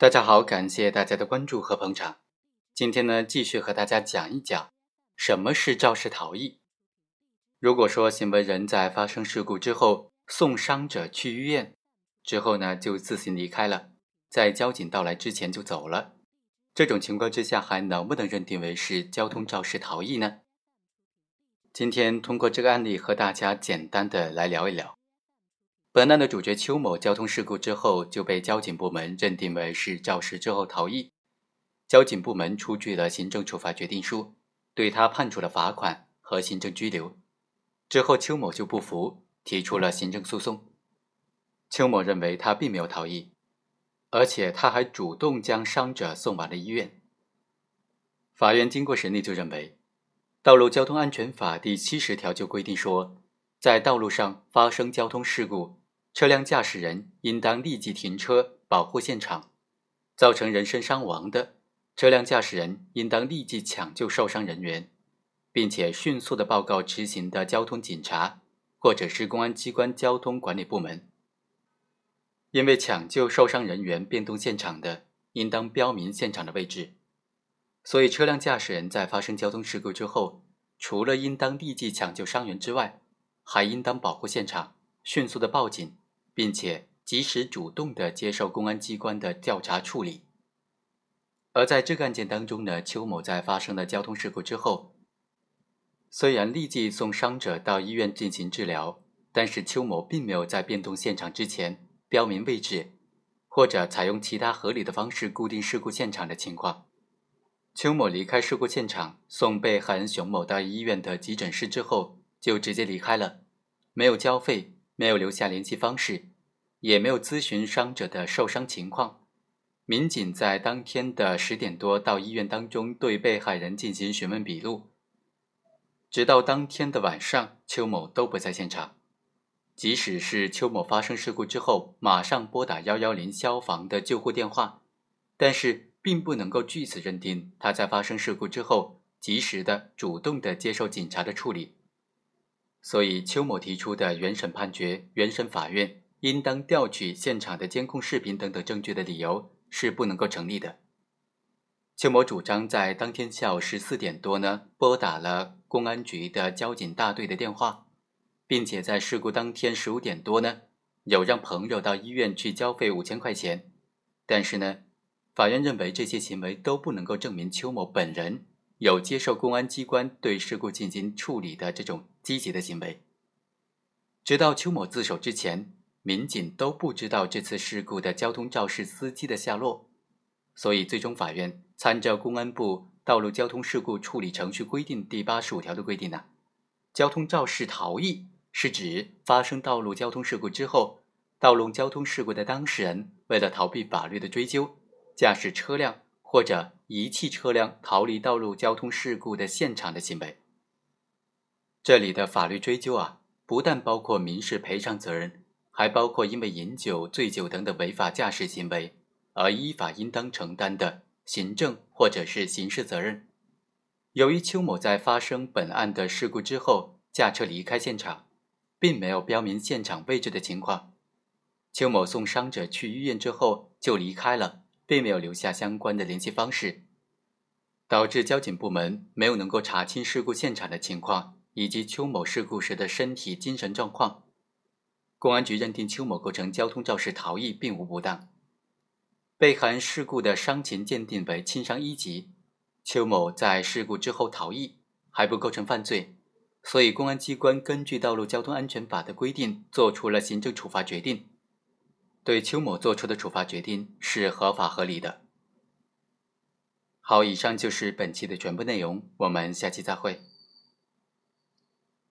大家好，感谢大家的关注和捧场。今天呢，继续和大家讲一讲什么是肇事逃逸。如果说行为人在发生事故之后送伤者去医院，之后呢就自行离开了，在交警到来之前就走了，这种情况之下还能不能认定为是交通肇事逃逸呢？今天通过这个案例和大家简单的来聊一聊。本案的主角邱某交通事故之后就被交警部门认定为是肇事之后逃逸，交警部门出具了行政处罚决定书，对他判处了罚款和行政拘留。之后邱某就不服，提出了行政诉讼。邱某认为他并没有逃逸，而且他还主动将伤者送往了医院。法院经过审理就认为，《道路交通安全法》第七十条就规定说，在道路上发生交通事故。车辆驾驶人应当立即停车保护现场，造成人身伤亡的，车辆驾驶人应当立即抢救受伤人员，并且迅速的报告执行的交通警察或者是公安机关交通管理部门。因为抢救受伤人员变动现场的，应当标明现场的位置，所以车辆驾驶人在发生交通事故之后，除了应当立即抢救伤员之外，还应当保护现场，迅速的报警。并且及时主动的接受公安机关的调查处理。而在这个案件当中呢，邱某在发生了交通事故之后，虽然立即送伤者到医院进行治疗，但是邱某并没有在变动现场之前标明位置，或者采用其他合理的方式固定事故现场的情况。邱某离开事故现场，送被害人熊某到医院的急诊室之后，就直接离开了，没有交费。没有留下联系方式，也没有咨询伤者的受伤情况。民警在当天的十点多到医院当中对被害人进行询问笔录，直到当天的晚上，邱某都不在现场。即使是邱某发生事故之后马上拨打幺幺零消防的救护电话，但是并不能够据此认定他在发生事故之后及时的主动的接受警察的处理。所以，邱某提出的原审判决、原审法院应当调取现场的监控视频等等证据的理由是不能够成立的。邱某主张在当天下午十四点多呢，拨打了公安局的交警大队的电话，并且在事故当天十五点多呢，有让朋友到医院去交费五千块钱。但是呢，法院认为这些行为都不能够证明邱某本人。有接受公安机关对事故进行处理的这种积极的行为。直到邱某自首之前，民警都不知道这次事故的交通肇事司机的下落，所以最终法院参照公安部道路交通事故处理程序规定第八十五条的规定呢，交通肇事逃逸是指发生道路交通事故之后，道路交通事故的当事人为了逃避法律的追究，驾驶车辆。或者遗弃车辆逃离道路交通事故的现场的行为。这里的法律追究啊，不但包括民事赔偿责任，还包括因为饮酒、醉酒等等违法驾驶行为而依法应当承担的行政或者是刑事责任。由于邱某在发生本案的事故之后驾车离开现场，并没有标明现场位置的情况，邱某送伤者去医院之后就离开了。并没有留下相关的联系方式，导致交警部门没有能够查清事故现场的情况以及邱某事故时的身体精神状况。公安局认定邱某构成交通肇事逃逸，并无不当。被害人事故的伤情鉴定为轻伤一级，邱某在事故之后逃逸还不构成犯罪，所以公安机关根据《道路交通安全法》的规定，作出了行政处罚决定。对邱某做出的处罚决定是合法合理的。好，以上就是本期的全部内容，我们下期再会。